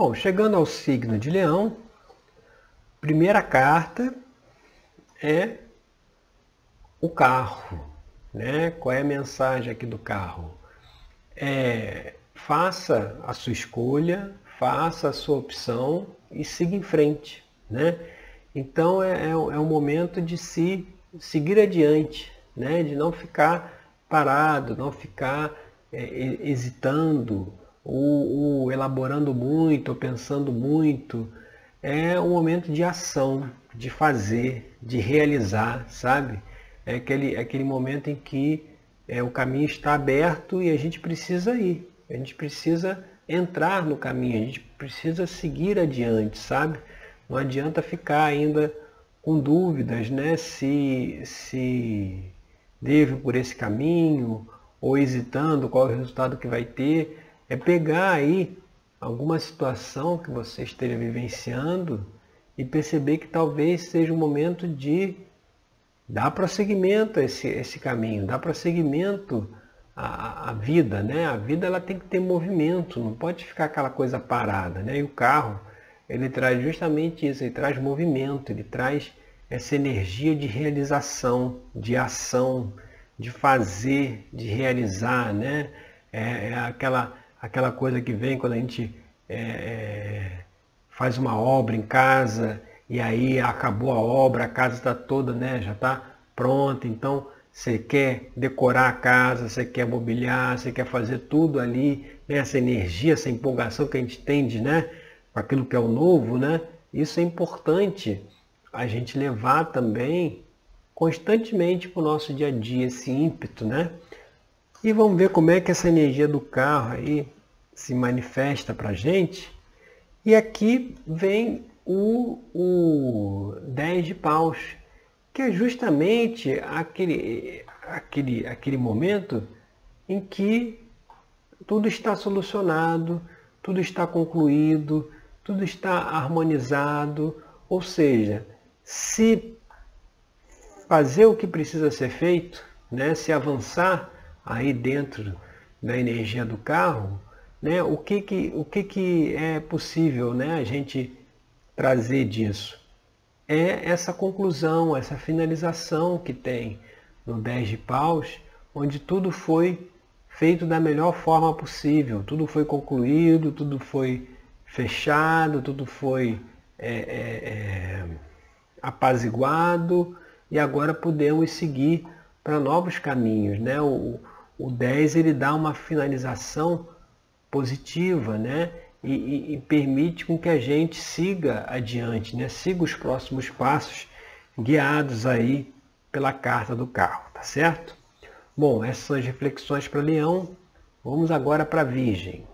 Bom, chegando ao signo de Leão, primeira carta é o carro. Né? Qual é a mensagem aqui do carro? É, faça a sua escolha, faça a sua opção e siga em frente. Né? Então é, é, é um momento de se seguir adiante, né? de não ficar parado, não ficar é, hesitando, ou, ou elaborando muito, ou pensando muito. É um momento de ação, de fazer, de realizar, sabe? É aquele, é aquele momento em que é, o caminho está aberto e a gente precisa ir. A gente precisa entrar no caminho, a gente precisa seguir adiante, sabe? Não adianta ficar ainda com dúvidas, né? Se, se devo por esse caminho ou hesitando qual é o resultado que vai ter é pegar aí alguma situação que você esteja vivenciando e perceber que talvez seja o momento de dar prosseguimento a esse, esse caminho, dar prosseguimento à, à vida, né? A vida ela tem que ter movimento, não pode ficar aquela coisa parada, né? E o carro, ele traz justamente isso, ele traz movimento, ele traz essa energia de realização, de ação, de fazer, de realizar, né? É, é aquela aquela coisa que vem quando a gente é, é, faz uma obra em casa e aí acabou a obra, a casa está toda, né, já está pronta, então você quer decorar a casa, você quer mobiliar, você quer fazer tudo ali, né, essa energia, essa empolgação que a gente tem de, né, com aquilo que é o novo, né, isso é importante a gente levar também constantemente para o nosso dia a dia, esse ímpeto, né? E vamos ver como é que essa energia do carro aí se manifesta para a gente. E aqui vem o, o 10 de paus, que é justamente aquele, aquele, aquele momento em que tudo está solucionado, tudo está concluído, tudo está harmonizado, ou seja, se fazer o que precisa ser feito, né, se avançar aí dentro da energia do carro, né, o, que, que, o que, que é possível né, a gente trazer disso? É essa conclusão, essa finalização que tem no 10 de paus, onde tudo foi feito da melhor forma possível, tudo foi concluído, tudo foi fechado, tudo foi é, é, é, apaziguado e agora podemos seguir para novos caminhos. Né? O, o 10 ele dá uma finalização positiva, né? E, e, e, permite com que a gente siga adiante, né? Siga os próximos passos guiados aí pela carta do carro, tá certo? Bom, essas são as reflexões para Leão. Vamos agora para Virgem.